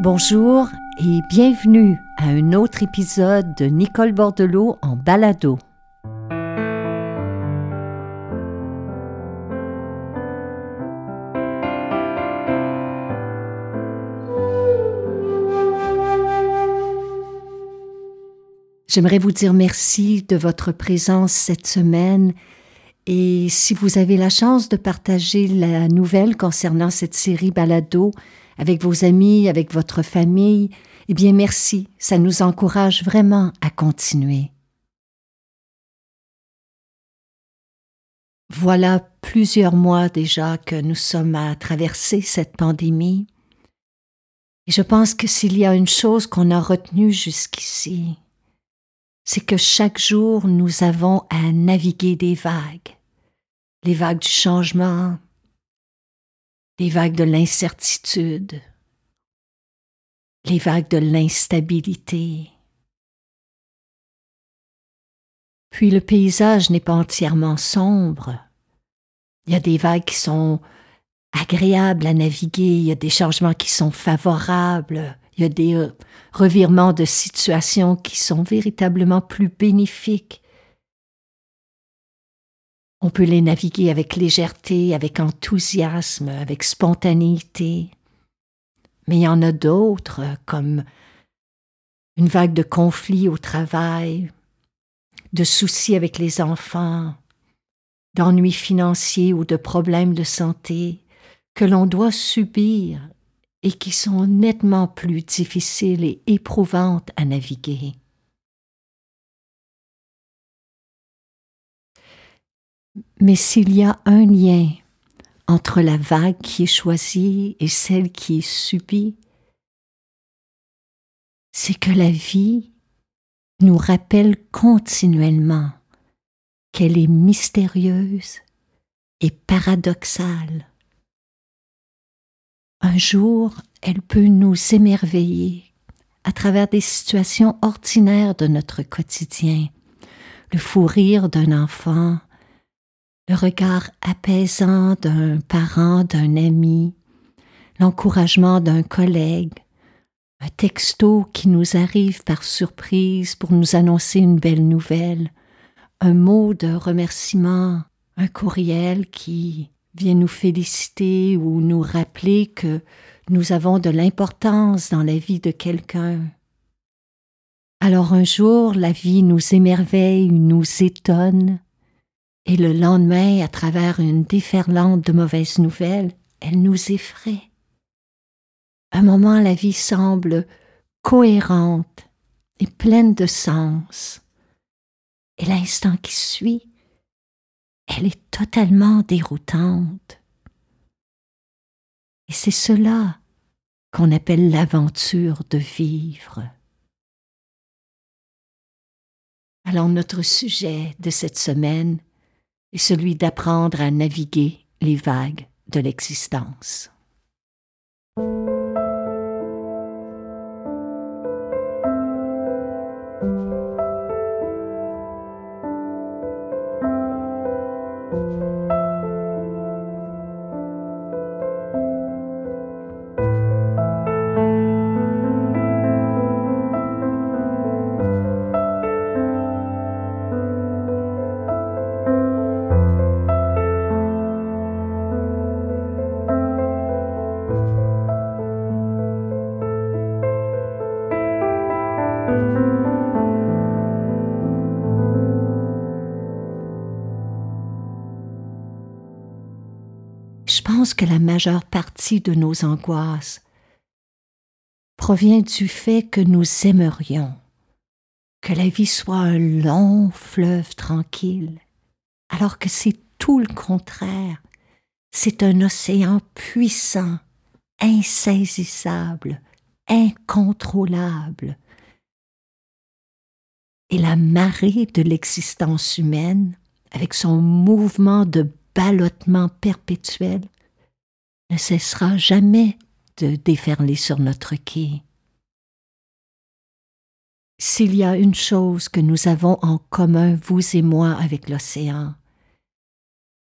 Bonjour et bienvenue à un autre épisode de Nicole Bordelot en balado. J'aimerais vous dire merci de votre présence cette semaine et si vous avez la chance de partager la nouvelle concernant cette série balado avec vos amis, avec votre famille, eh bien merci, ça nous encourage vraiment à continuer. Voilà plusieurs mois déjà que nous sommes à traverser cette pandémie. Et je pense que s'il y a une chose qu'on a retenue jusqu'ici, c'est que chaque jour nous avons à naviguer des vagues, les vagues du changement, les vagues de l'incertitude, les vagues de l'instabilité. Puis le paysage n'est pas entièrement sombre. Il y a des vagues qui sont agréables à naviguer, il y a des changements qui sont favorables, il y a des euh, revirements de situation qui sont véritablement plus bénéfiques. On peut les naviguer avec légèreté, avec enthousiasme, avec spontanéité. Mais il y en a d'autres, comme une vague de conflits au travail, de soucis avec les enfants, d'ennuis financiers ou de problèmes de santé que l'on doit subir et qui sont nettement plus difficiles et éprouvantes à naviguer. Mais s'il y a un lien entre la vague qui est choisie et celle qui est subie, c'est que la vie nous rappelle continuellement qu'elle est mystérieuse et paradoxale un jour, elle peut nous émerveiller à travers des situations ordinaires de notre quotidien. Le fou rire d'un enfant, le regard apaisant d'un parent, d'un ami, l'encouragement d'un collègue, un texto qui nous arrive par surprise pour nous annoncer une belle nouvelle, un mot de remerciement, un courriel qui vient nous féliciter ou nous rappeler que nous avons de l'importance dans la vie de quelqu'un. Alors un jour, la vie nous émerveille, nous étonne, et le lendemain, à travers une déferlante de mauvaises nouvelles, elle nous effraie. Un moment, la vie semble cohérente et pleine de sens. Et l'instant qui suit, elle est totalement déroutante. Et c'est cela qu'on appelle l'aventure de vivre. Alors notre sujet de cette semaine est celui d'apprendre à naviguer les vagues de l'existence. Majeure partie de nos angoisses provient du fait que nous aimerions que la vie soit un long fleuve tranquille, alors que c'est tout le contraire. C'est un océan puissant, insaisissable, incontrôlable. Et la marée de l'existence humaine, avec son mouvement de ballottement perpétuel, ne cessera jamais de déferler sur notre quai. S'il y a une chose que nous avons en commun, vous et moi, avec l'océan,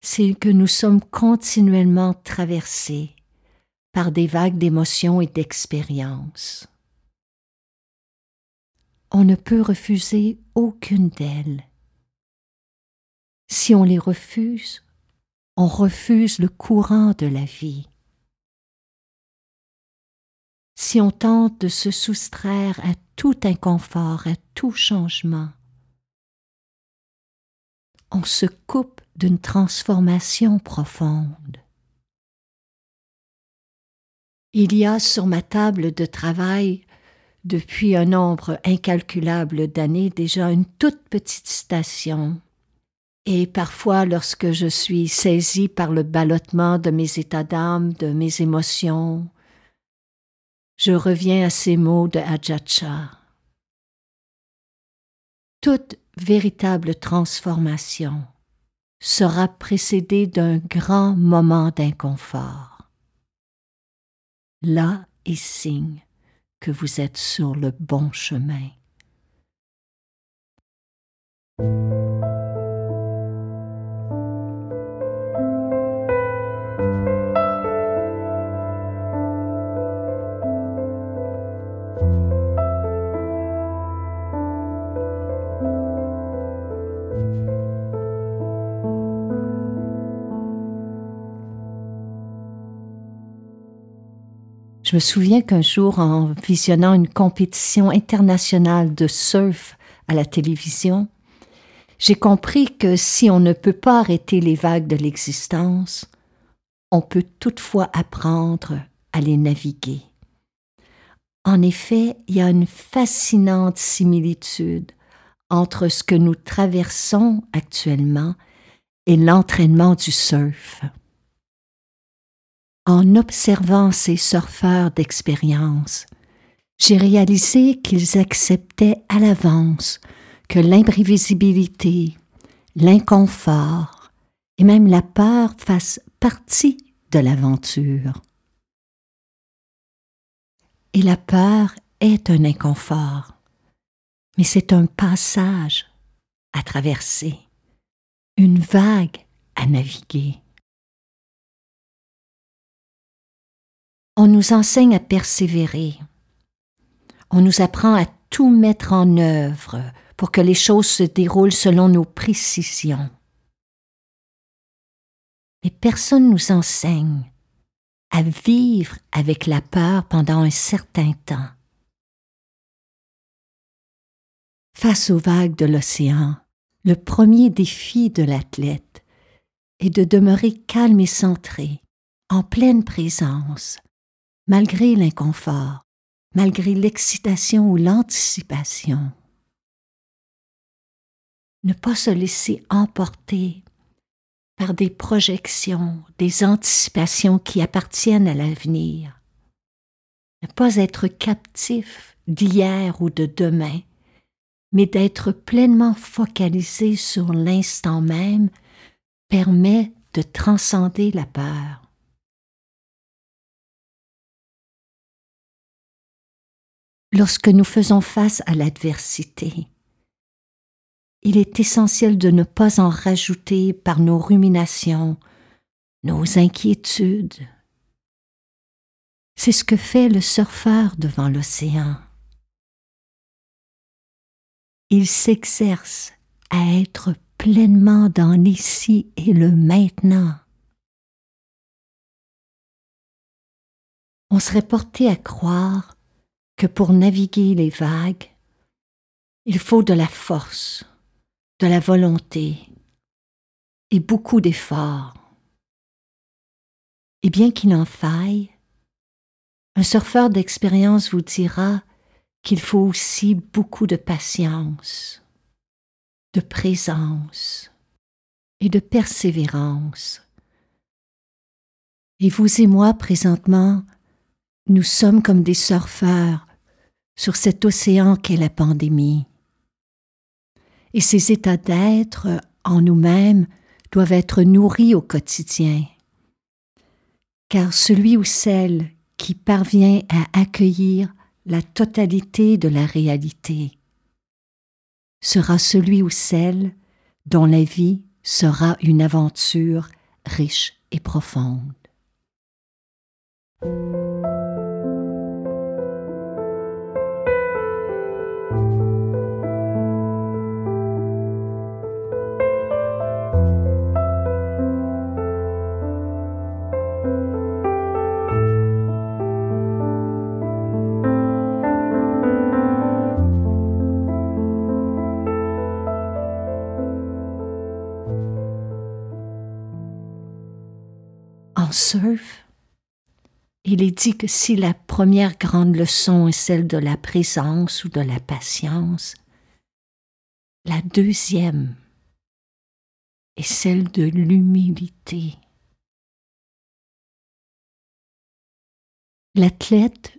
c'est que nous sommes continuellement traversés par des vagues d'émotions et d'expériences. On ne peut refuser aucune d'elles. Si on les refuse, on refuse le courant de la vie. Si on tente de se soustraire à tout inconfort, à tout changement, on se coupe d'une transformation profonde. Il y a sur ma table de travail, depuis un nombre incalculable d'années déjà, une toute petite station. Et parfois, lorsque je suis saisie par le ballottement de mes états d'âme, de mes émotions, je reviens à ces mots de Ajacha. Toute véritable transformation sera précédée d'un grand moment d'inconfort. Là est signe que vous êtes sur le bon chemin. Je me souviens qu'un jour, en visionnant une compétition internationale de surf à la télévision, j'ai compris que si on ne peut pas arrêter les vagues de l'existence, on peut toutefois apprendre à les naviguer. En effet, il y a une fascinante similitude entre ce que nous traversons actuellement et l'entraînement du surf. En observant ces surfeurs d'expérience, j'ai réalisé qu'ils acceptaient à l'avance que l'imprévisibilité, l'inconfort et même la peur fassent partie de l'aventure. Et la peur est un inconfort, mais c'est un passage à traverser, une vague à naviguer. On nous enseigne à persévérer. On nous apprend à tout mettre en œuvre pour que les choses se déroulent selon nos précisions. Mais personne nous enseigne à vivre avec la peur pendant un certain temps. Face aux vagues de l'océan, le premier défi de l'athlète est de demeurer calme et centré, en pleine présence, malgré l'inconfort, malgré l'excitation ou l'anticipation. Ne pas se laisser emporter par des projections, des anticipations qui appartiennent à l'avenir. Ne pas être captif d'hier ou de demain, mais d'être pleinement focalisé sur l'instant même permet de transcender la peur. Lorsque nous faisons face à l'adversité. Il est essentiel de ne pas en rajouter par nos ruminations, nos inquiétudes. C'est ce que fait le surfeur devant l'océan. Il s'exerce à être pleinement dans l'ici et le maintenant. On serait porté à croire que pour naviguer les vagues, il faut de la force, de la volonté et beaucoup d'efforts. Et bien qu'il en faille, un surfeur d'expérience vous dira qu'il faut aussi beaucoup de patience, de présence et de persévérance. Et vous et moi, présentement, nous sommes comme des surfeurs sur cet océan qu'est la pandémie. Et ces états d'être en nous-mêmes doivent être nourris au quotidien. Car celui ou celle qui parvient à accueillir la totalité de la réalité sera celui ou celle dont la vie sera une aventure riche et profonde. Surf, il est dit que si la première grande leçon est celle de la présence ou de la patience, la deuxième est celle de l'humilité. L'athlète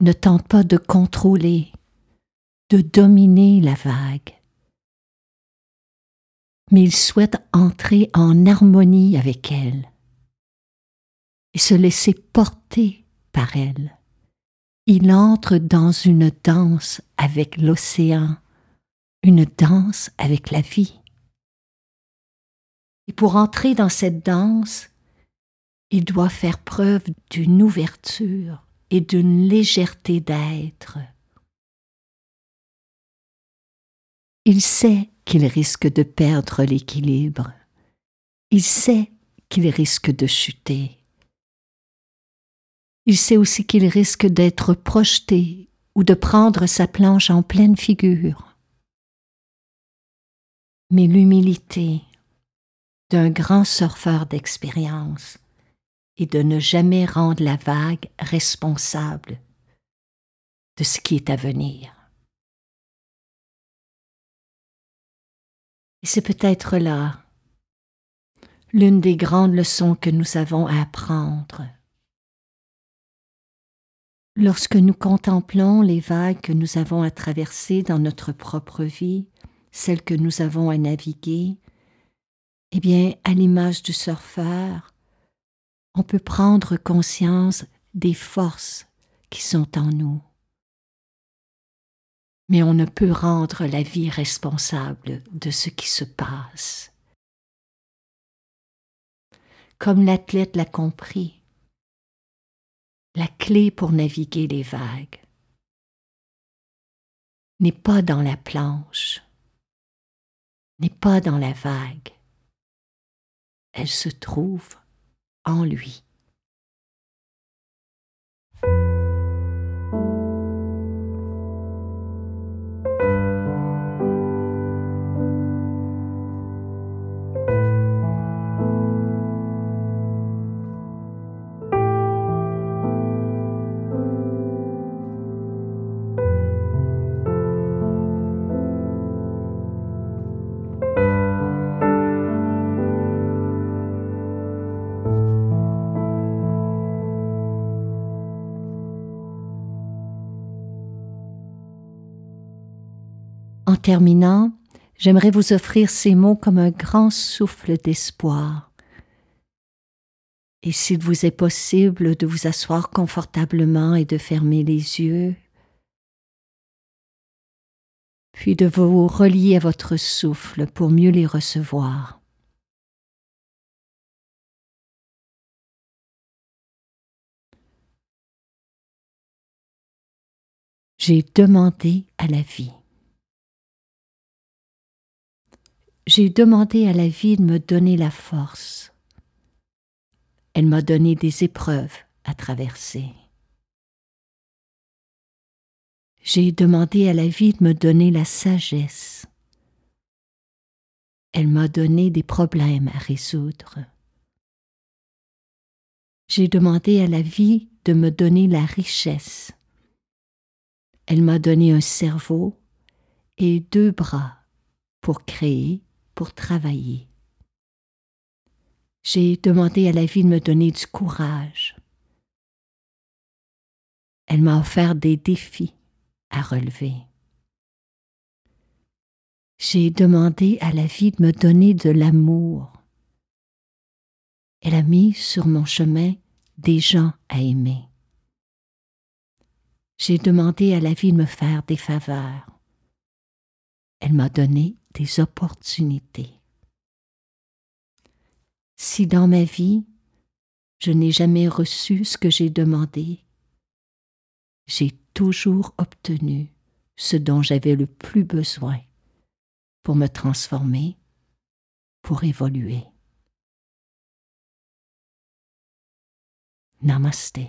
ne tente pas de contrôler, de dominer la vague, mais il souhaite entrer en harmonie avec elle et se laisser porter par elle. Il entre dans une danse avec l'océan, une danse avec la vie. Et pour entrer dans cette danse, il doit faire preuve d'une ouverture et d'une légèreté d'être. Il sait qu'il risque de perdre l'équilibre. Il sait qu'il risque de chuter il sait aussi qu'il risque d'être projeté ou de prendre sa planche en pleine figure. Mais l'humilité d'un grand surfeur d'expérience est de ne jamais rendre la vague responsable de ce qui est à venir. Et c'est peut-être là l'une des grandes leçons que nous avons à apprendre Lorsque nous contemplons les vagues que nous avons à traverser dans notre propre vie, celles que nous avons à naviguer, eh bien, à l'image du surfeur, on peut prendre conscience des forces qui sont en nous. Mais on ne peut rendre la vie responsable de ce qui se passe. Comme l'athlète l'a compris, la clé pour naviguer les vagues. N'est pas dans la planche, n'est pas dans la vague, elle se trouve en lui. En terminant, j'aimerais vous offrir ces mots comme un grand souffle d'espoir. Et s'il vous est possible de vous asseoir confortablement et de fermer les yeux, puis de vous relier à votre souffle pour mieux les recevoir. J'ai demandé à la vie. J'ai demandé à la vie de me donner la force. Elle m'a donné des épreuves à traverser. J'ai demandé à la vie de me donner la sagesse. Elle m'a donné des problèmes à résoudre. J'ai demandé à la vie de me donner la richesse. Elle m'a donné un cerveau et deux bras pour créer pour travailler. J'ai demandé à la vie de me donner du courage. Elle m'a offert des défis à relever. J'ai demandé à la vie de me donner de l'amour. Elle a mis sur mon chemin des gens à aimer. J'ai demandé à la vie de me faire des faveurs. Elle m'a donné des opportunités. Si dans ma vie, Je n'ai jamais reçu ce que j'ai demandé. J'ai toujours obtenu ce dont j'avais le plus besoin pour me transformer, pour évoluer. Namaste.